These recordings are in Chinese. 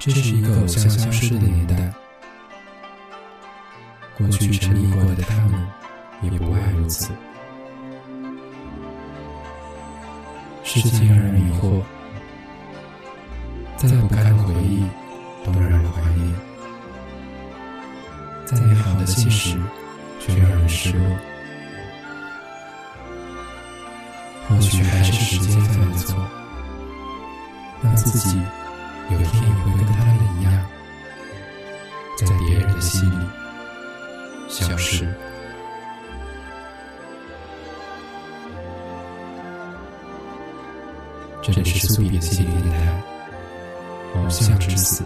这是一个偶像消失的年代，过去沉迷过的他们也不外如此。世界让人迷惑，这里是苏比的心灵电台，偶像之死。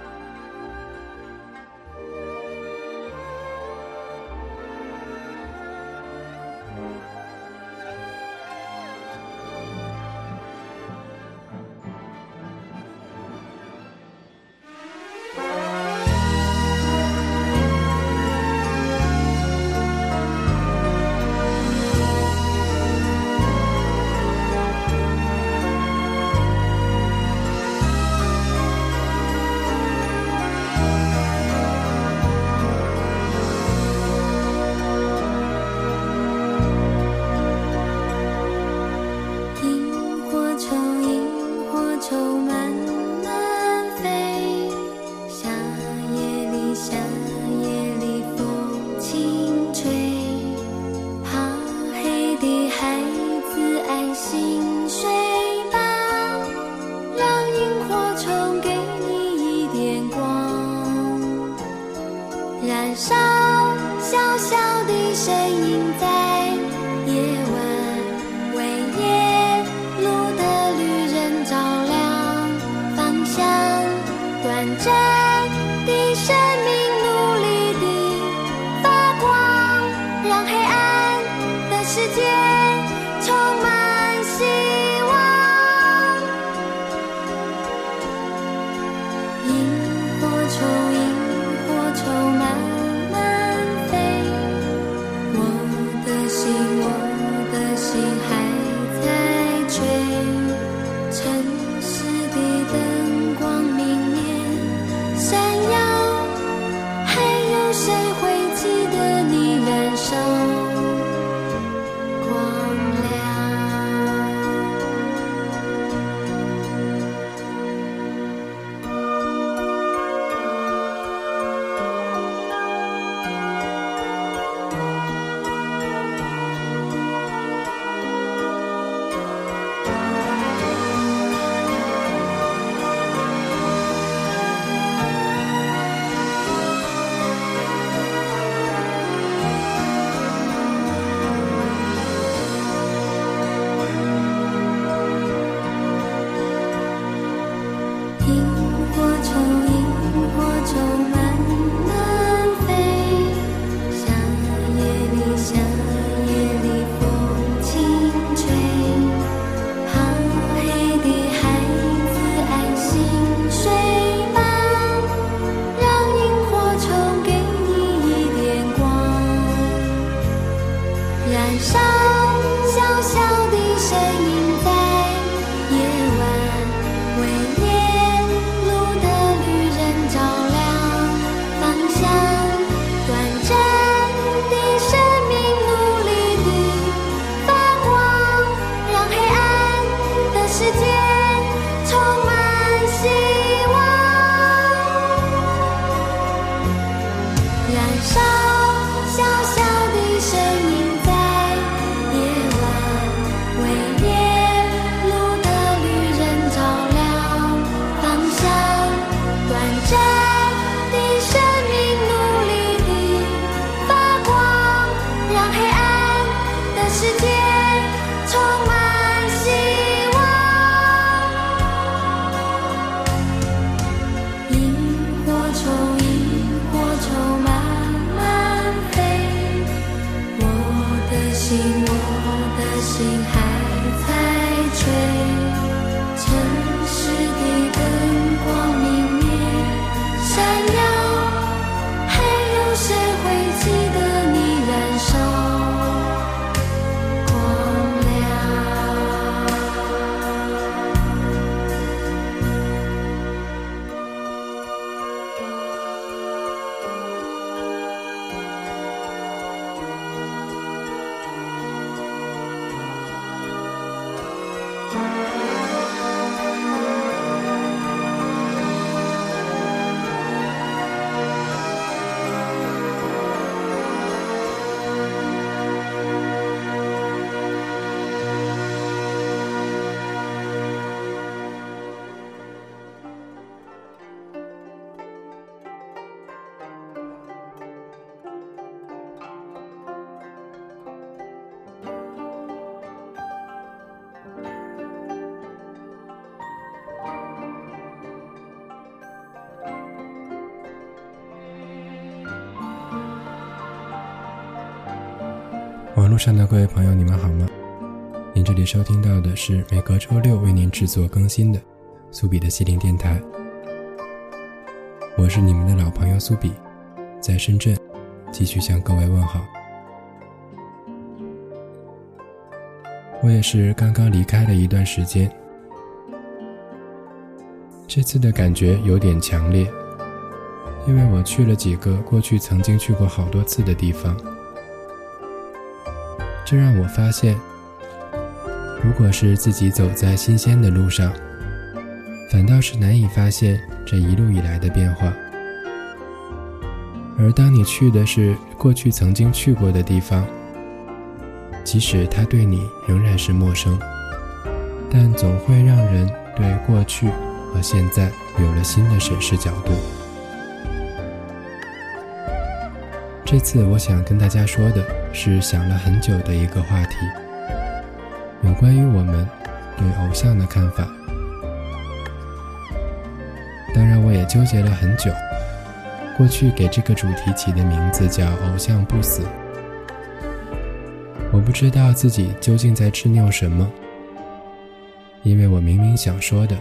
网络上的各位朋友，你们好吗？您这里收听到的是每隔周六为您制作更新的苏比的心灵电台。我是你们的老朋友苏比，在深圳继续向各位问好。我也是刚刚离开了一段时间，这次的感觉有点强烈，因为我去了几个过去曾经去过好多次的地方。这让我发现，如果是自己走在新鲜的路上，反倒是难以发现这一路以来的变化；而当你去的是过去曾经去过的地方，即使它对你仍然是陌生，但总会让人对过去和现在有了新的审视角度。这次我想跟大家说的是想了很久的一个话题，有关于我们对偶像的看法。当然，我也纠结了很久。过去给这个主题起的名字叫“偶像不死”，我不知道自己究竟在执拗什么，因为我明明想说的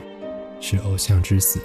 是偶像之死。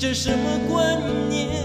着什么观念，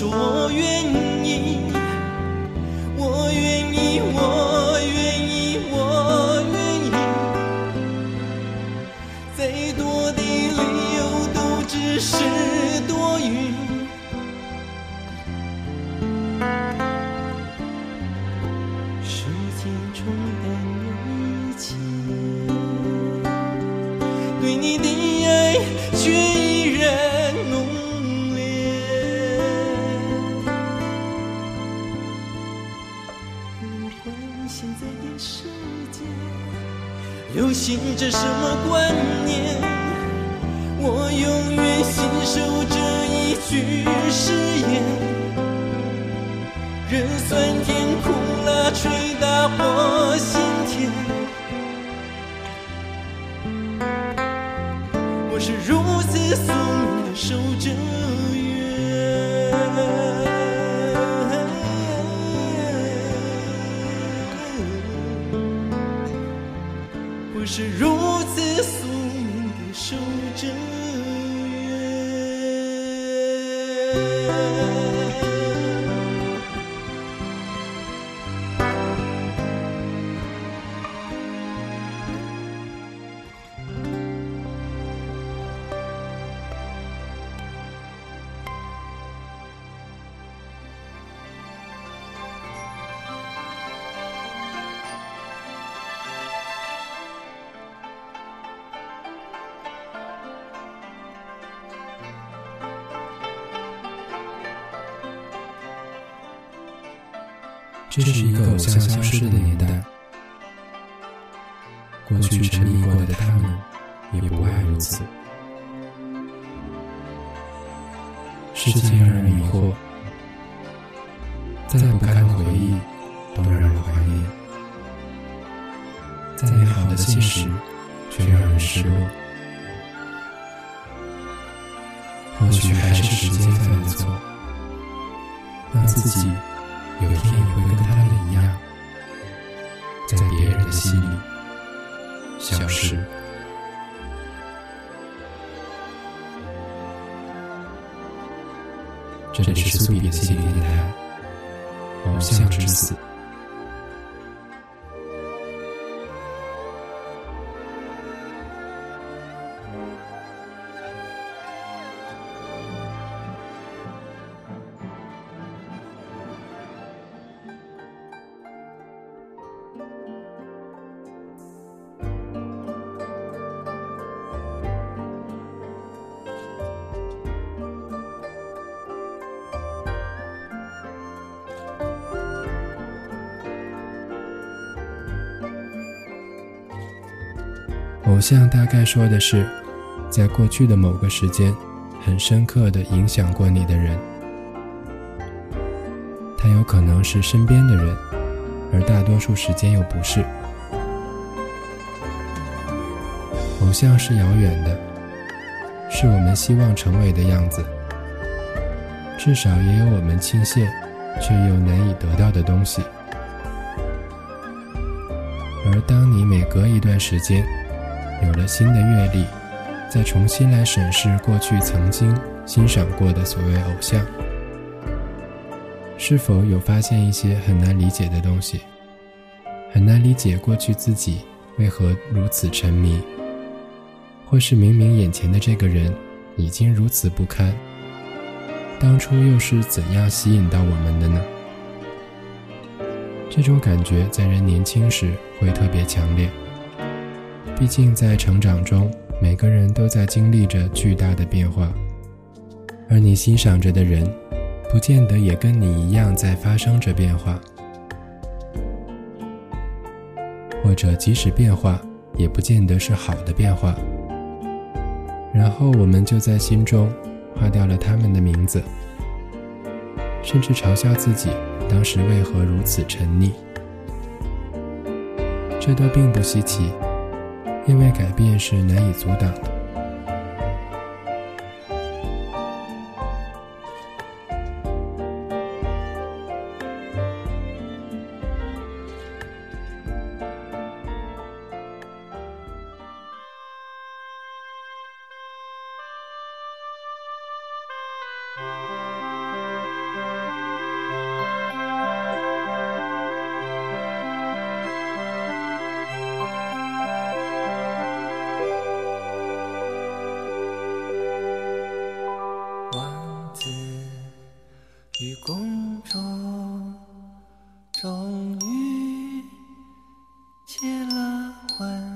说愿是如此宿命的守着约，不是如这是一个偶像消失的年代，过去沉迷过的他们，也不外如此。世界让人迷惑，再不堪回忆都让人怀念，再美好的现实却让人失落。或许还是时间犯的错，让自己人的心里消失。这里是苏比的心灵电台，偶像之死。偶像大概说的是，在过去的某个时间，很深刻的影响过你的人。他有可能是身边的人，而大多数时间又不是。偶像是遥远的，是我们希望成为的样子，至少也有我们倾羡却又难以得到的东西。而当你每隔一段时间，有了新的阅历，再重新来审视过去曾经欣赏过的所谓偶像，是否有发现一些很难理解的东西？很难理解过去自己为何如此沉迷，或是明明眼前的这个人已经如此不堪，当初又是怎样吸引到我们的呢？这种感觉在人年轻时会特别强烈。毕竟，在成长中，每个人都在经历着巨大的变化，而你欣赏着的人，不见得也跟你一样在发生着变化，或者即使变化，也不见得是好的变化。然后我们就在心中划掉了他们的名字，甚至嘲笑自己当时为何如此沉溺。这都并不稀奇。因为改变是难以阻挡的。终于结了婚，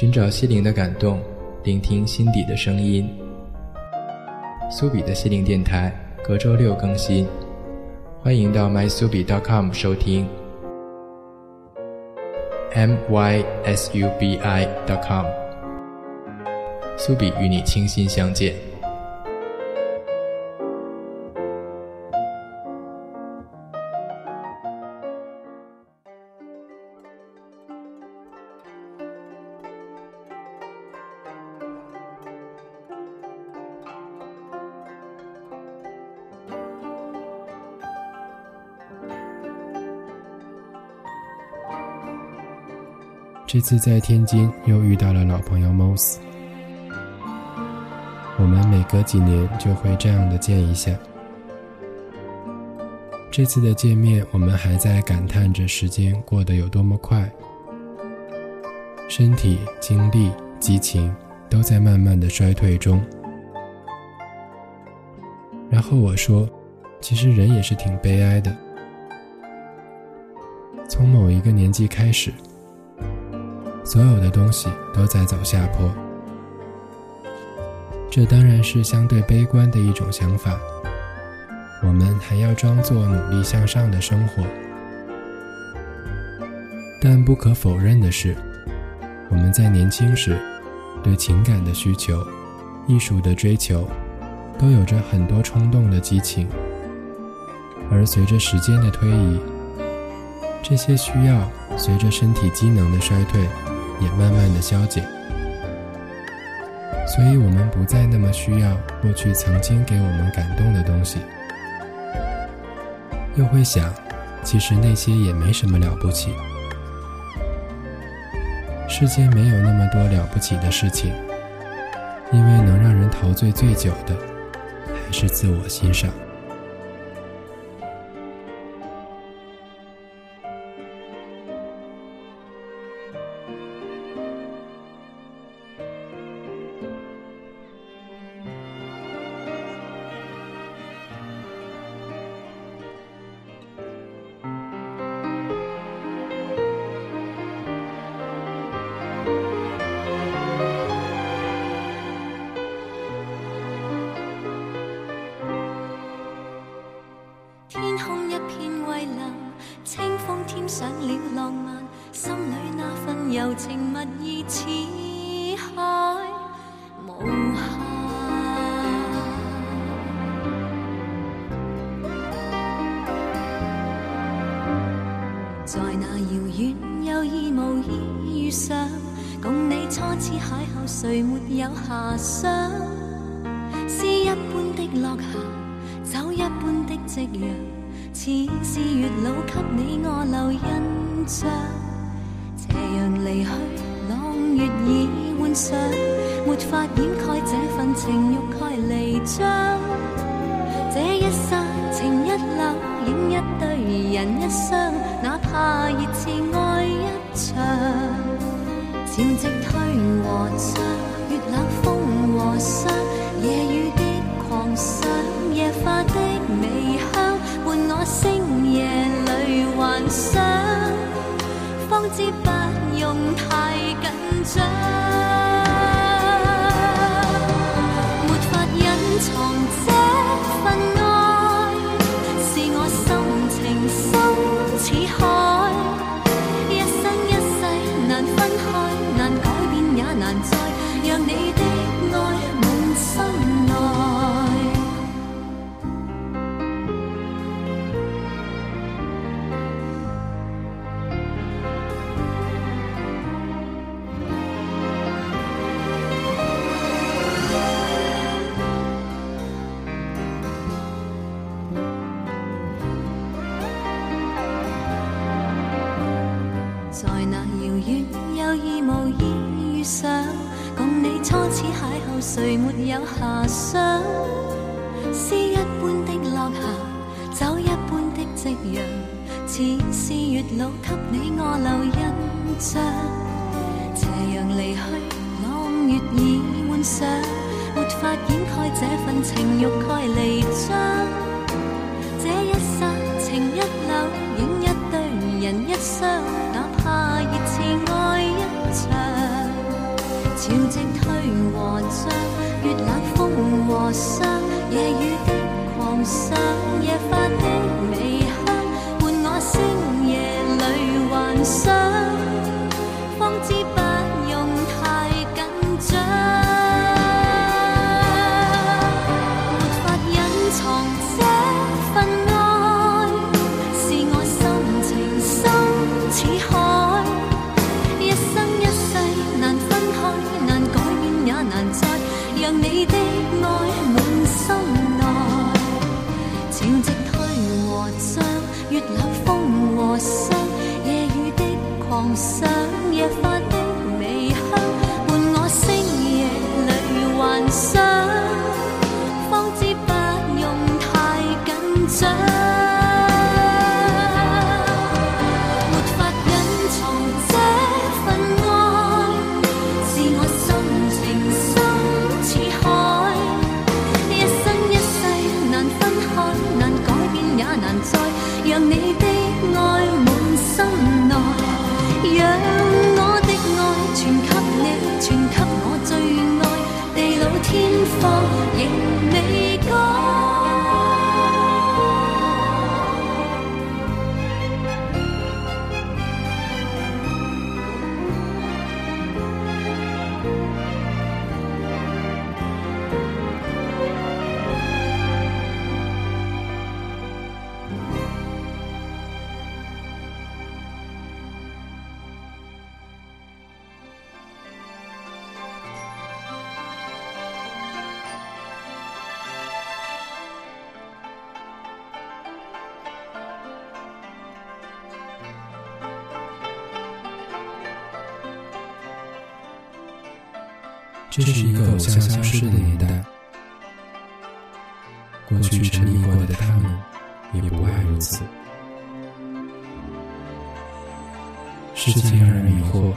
寻找心灵的感动，聆听心底的声音。苏比的心灵电台隔周六更新，欢迎到 mysubi.com 收听。mysubi.com，苏比与你倾心相见。这次在天津又遇到了老朋友 Moss，我们每隔几年就会这样的见一下。这次的见面，我们还在感叹着时间过得有多么快，身体、精力、激情都在慢慢的衰退中。然后我说，其实人也是挺悲哀的，从某一个年纪开始。所有的东西都在走下坡，这当然是相对悲观的一种想法。我们还要装作努力向上的生活，但不可否认的是，我们在年轻时对情感的需求艺术的追求，都有着很多冲动的激情，而随着时间的推移，这些需要随着身体机能的衰退，也慢慢的消解。所以，我们不再那么需要过去曾经给我们感动的东西，又会想，其实那些也没什么了不起。世间没有那么多了不起的事情，因为能让人陶醉最久的，还是自我欣赏。潮汐退和涨，月冷风和霜，夜雨的狂想，夜花的微香，伴我星夜里幻想，方知不用太紧张，没法隐藏这份爱，是我心情深似海，难再让你的想？诗一般的落霞，酒一般的夕阳，似是月老给你我留印象。斜阳离去，朗月已换上，没法掩盖这份情欲盖弥彰。和霜，夜雨的狂想，这是一个偶像消失的年代，过去沉迷过的他们也不外如此。世界让人迷惑，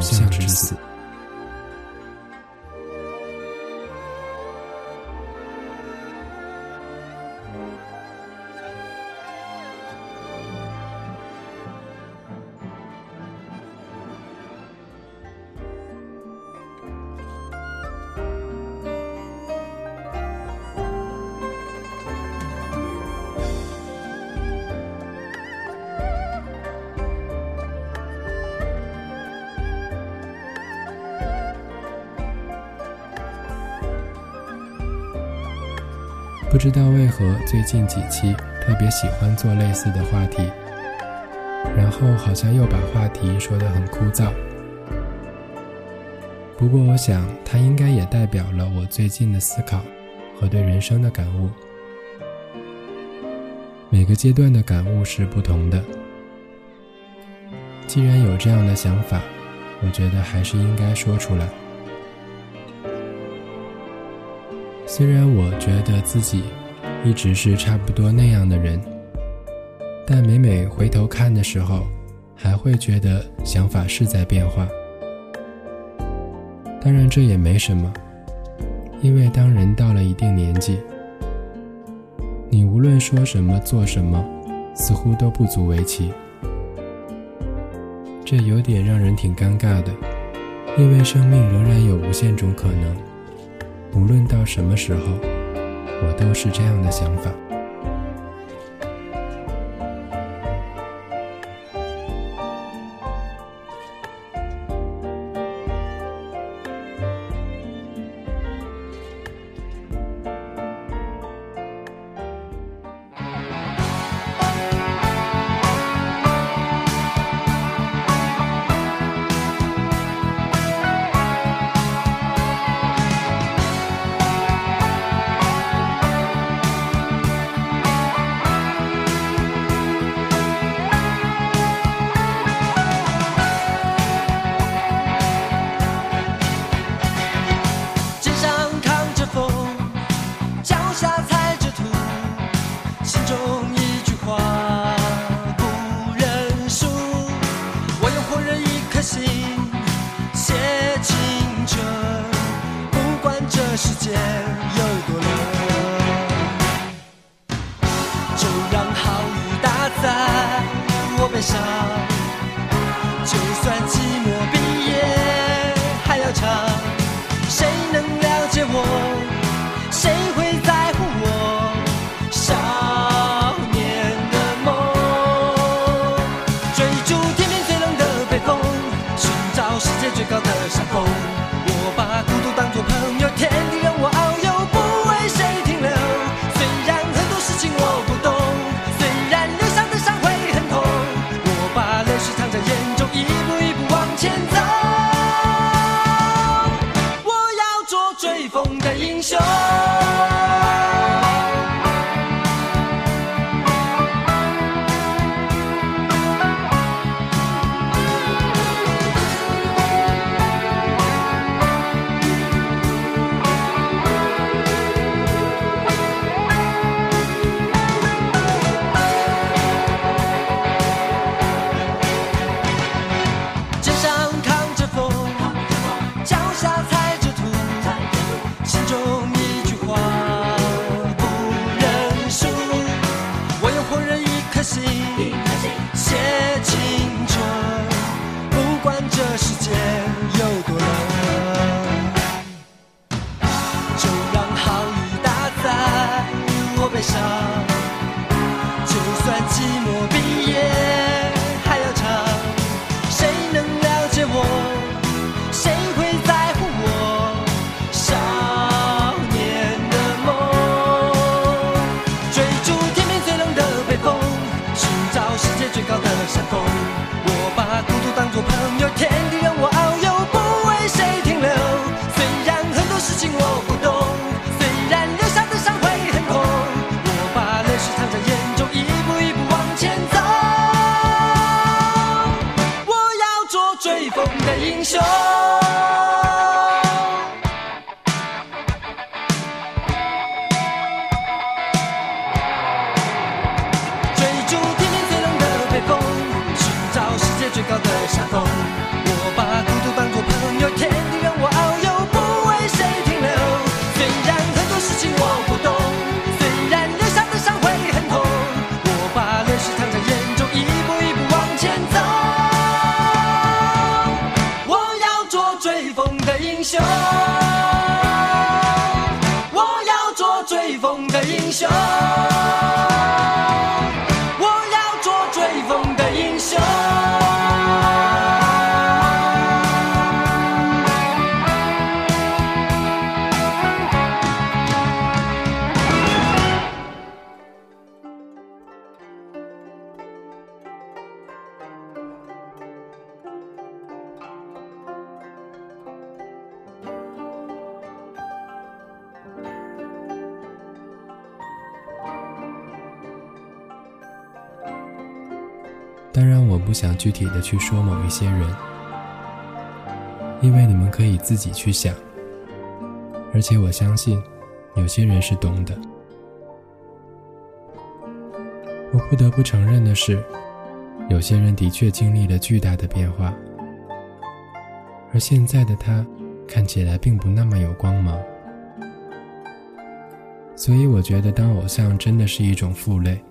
相之死。不知道为何最近几期特别喜欢做类似的话题，然后好像又把话题说得很枯燥。不过我想，它应该也代表了我最近的思考和对人生的感悟。每个阶段的感悟是不同的。既然有这样的想法，我觉得还是应该说出来。虽然我觉得自己一直是差不多那样的人，但每每回头看的时候，还会觉得想法是在变化。当然这也没什么，因为当人到了一定年纪，你无论说什么做什么，似乎都不足为奇。这有点让人挺尴尬的，因为生命仍然有无限种可能。无论到什么时候，我都是这样的想法。küçük alış 当然，我不想具体的去说某一些人，因为你们可以自己去想。而且我相信，有些人是懂的。我不得不承认的是，有些人的确经历了巨大的变化，而现在的他看起来并不那么有光芒。所以，我觉得当偶像真的是一种负累。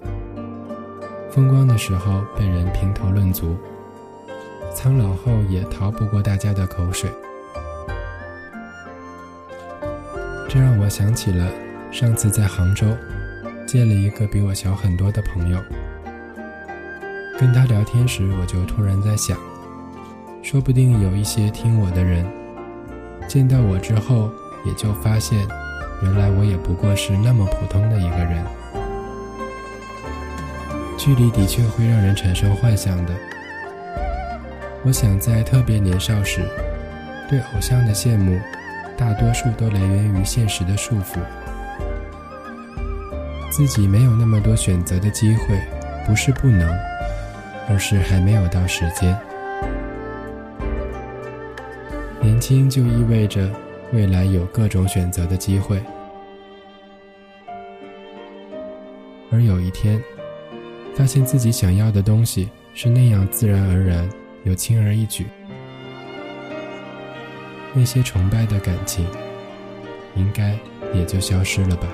风光的时候被人评头论足，苍老后也逃不过大家的口水。这让我想起了上次在杭州见了一个比我小很多的朋友，跟他聊天时，我就突然在想，说不定有一些听我的人，见到我之后，也就发现，原来我也不过是那么普通的一个人。距离的确会让人产生幻想的。我想在特别年少时，对偶像的羡慕，大多数都来源于现实的束缚。自己没有那么多选择的机会，不是不能，而是还没有到时间。年轻就意味着未来有各种选择的机会，而有一天。发现自己想要的东西是那样自然而然又轻而易举，那些崇拜的感情，应该也就消失了吧。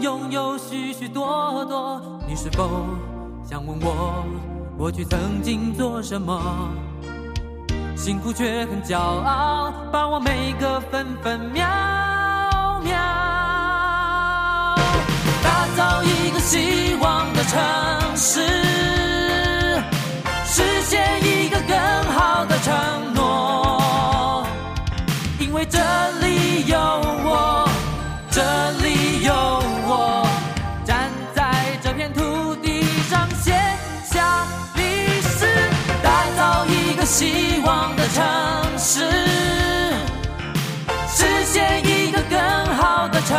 拥有许许多多。你是否想问我过去曾经做什么？辛苦却很骄傲，把握每个分分秒秒，打造一个希望的城市，实现一个更好的承诺。因为这里有希望的城市，实现一个更好的承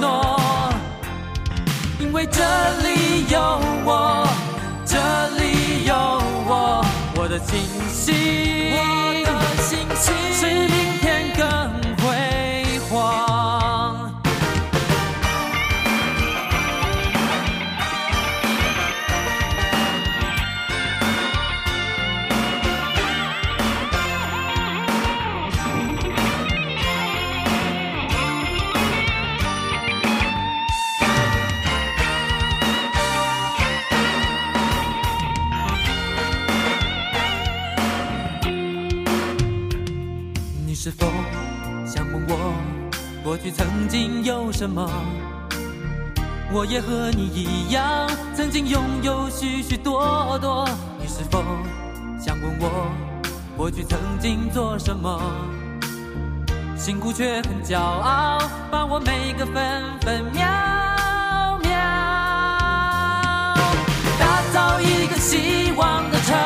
诺。因为这里有我，这里有我，我的星星，我的星星曾经有什么？我也和你一样，曾经拥有许许多多。你是否想问我，过去曾经做什么？辛苦却很骄傲，把握每个分分秒秒，打造一个希望的城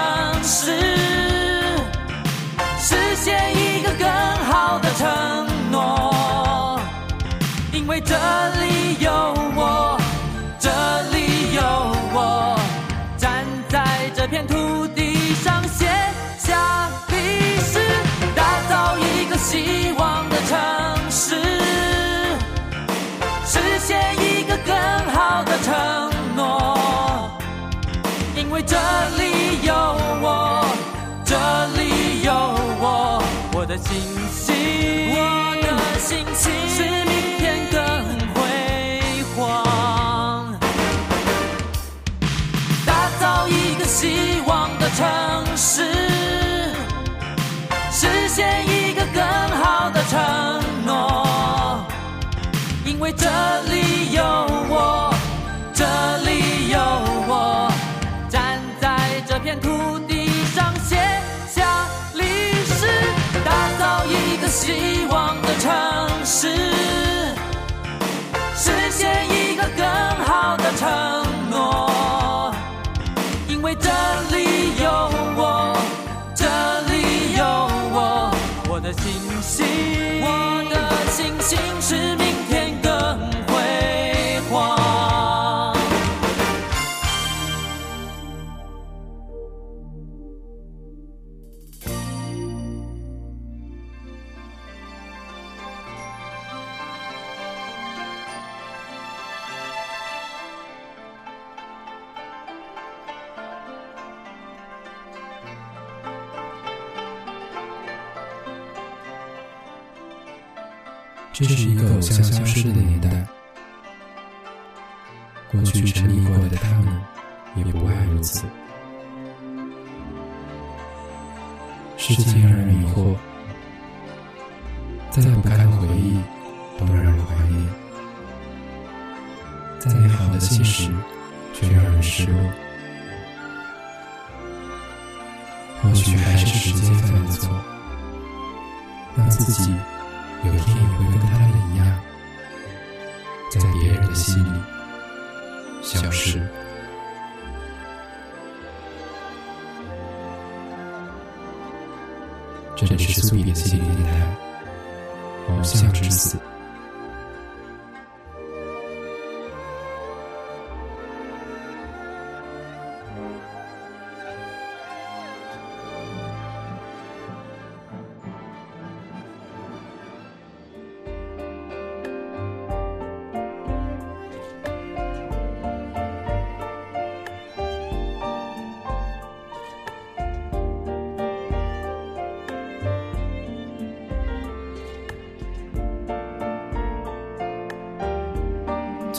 市，实现一个更好的承诺，这里有我，这里有我，站在这片土地上写下历史，打造一个希望的城市，实现一个更好的承诺，因为这里有我，这里有我，我的信心，我的信心是明更辉煌。打造一个希望的城市，实现一个更好的承诺。因为这里有我，这里有我，站在这片土地上写下历史，打造一个希望的城市。写一个更好的承诺，因为这里有我，这里有我，我的星星，我的星星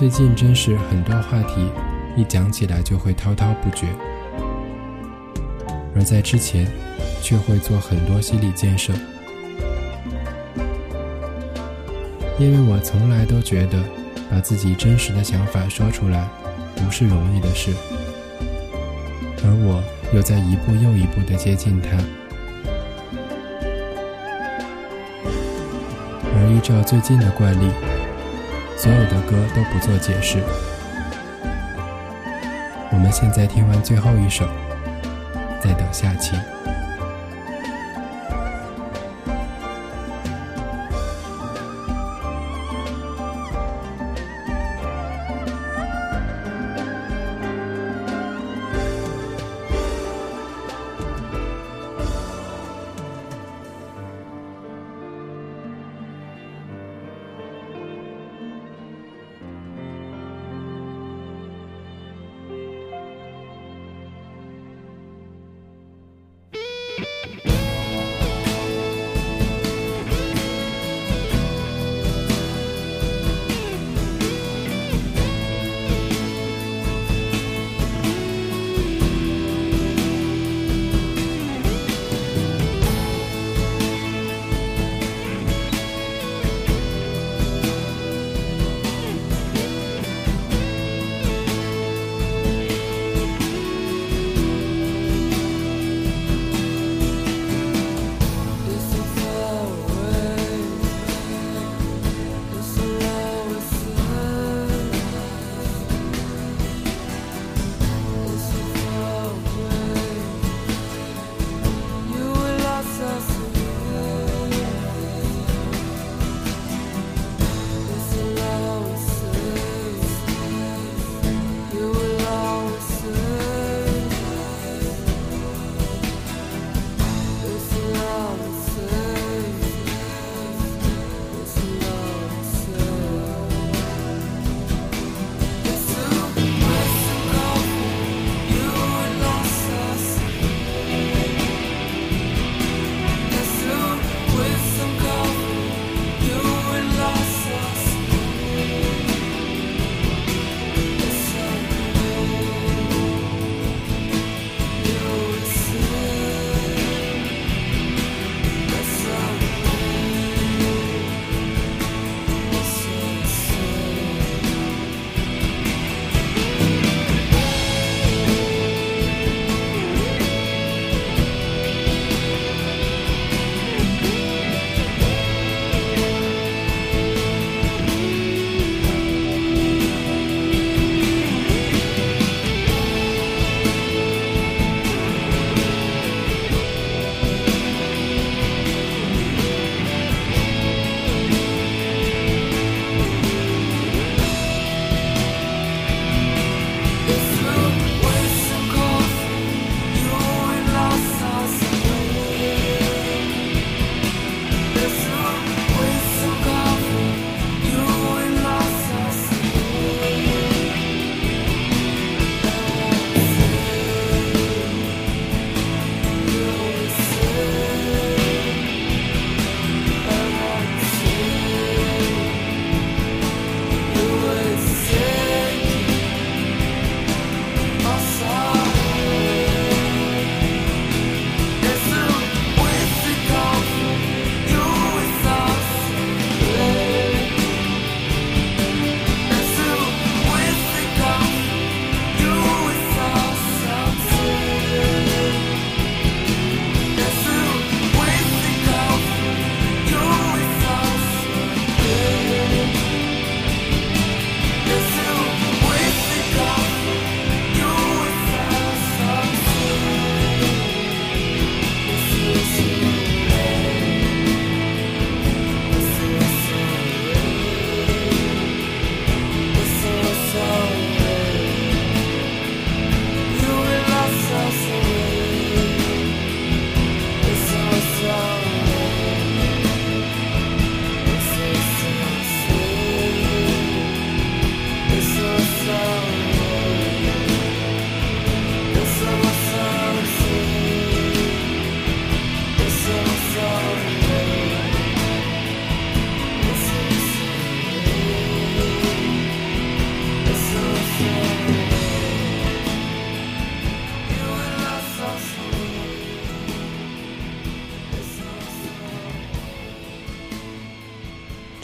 最近真是很多话题，一讲起来就会滔滔不绝，而在之前，却会做很多心理建设。因为我从来都觉得，把自己真实的想法说出来，不是容易的事，而我又在一步又一步的接近他。而依照最近的惯例，所有的歌都不做解释。我们现在听完最后一首，再等下期。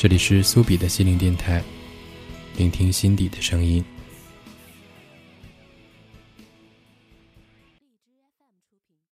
这里是苏比的心灵电台，聆听心底的声音。